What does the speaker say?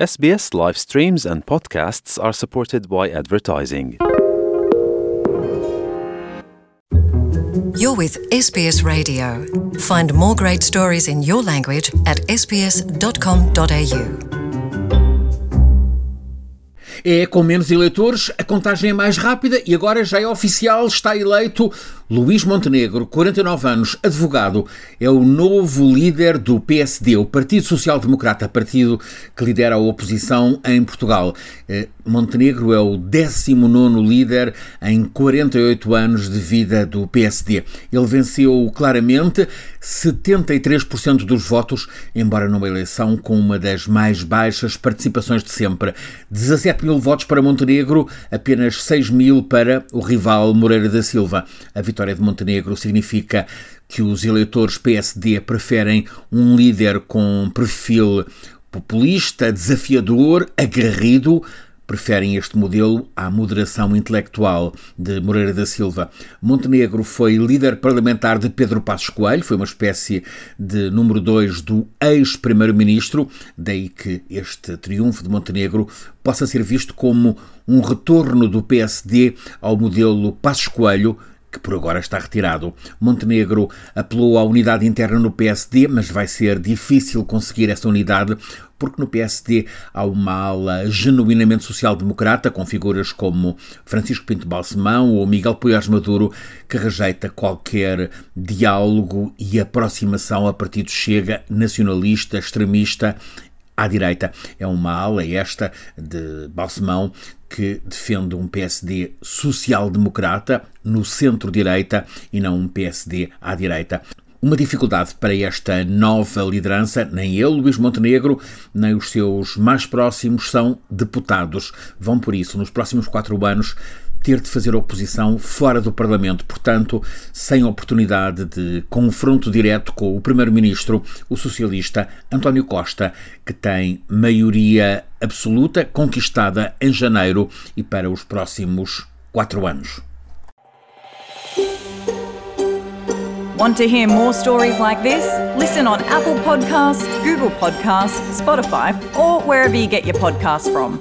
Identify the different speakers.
Speaker 1: SBS live streams and podcasts are supported by advertising.
Speaker 2: You're with SBS Radio. Find more great stories in your language at sbs.com.au.
Speaker 3: É com menos eleitores, a contagem é mais rápida e agora já é oficial, está eleito Luís Montenegro, 49 anos, advogado, é o novo líder do PSD, o Partido Social Democrata, partido que lidera a oposição em Portugal. Eh, Montenegro é o 19 líder em 48 anos de vida do PSD. Ele venceu claramente 73% dos votos, embora numa eleição com uma das mais baixas participações de sempre. 17 mil votos para Montenegro, apenas 6 mil para o rival Moreira da Silva. A vitória vitória de Montenegro significa que os eleitores PSD preferem um líder com perfil populista, desafiador, aguerrido, preferem este modelo à moderação intelectual de Moreira da Silva. Montenegro foi líder parlamentar de Pedro Passos Coelho, foi uma espécie de número dois do ex-primeiro-ministro, daí que este triunfo de Montenegro possa ser visto como um retorno do PSD ao modelo Passos Coelho, que por agora está retirado. Montenegro apelou à unidade interna no PSD, mas vai ser difícil conseguir essa unidade porque no PSD há uma ala genuinamente social-democrata, com figuras como Francisco Pinto Balsemão ou Miguel Poiás Maduro, que rejeita qualquer diálogo e aproximação a partido Chega, nacionalista, extremista à direita. É uma ala esta de Balsemão que defende um PSD social-democrata no centro-direita e não um PSD à direita. Uma dificuldade para esta nova liderança, nem ele, Luís Montenegro, nem os seus mais próximos são deputados. Vão, por isso, nos próximos quatro anos, ter de fazer oposição fora do Parlamento, portanto, sem oportunidade de confronto direto com o Primeiro-Ministro, o socialista António Costa, que tem maioria absoluta conquistada em janeiro e para os próximos quatro anos.
Speaker 4: Want to hear more stories like this? Listen on Apple Podcasts, Google Podcasts, Spotify, or wherever you get your podcasts from.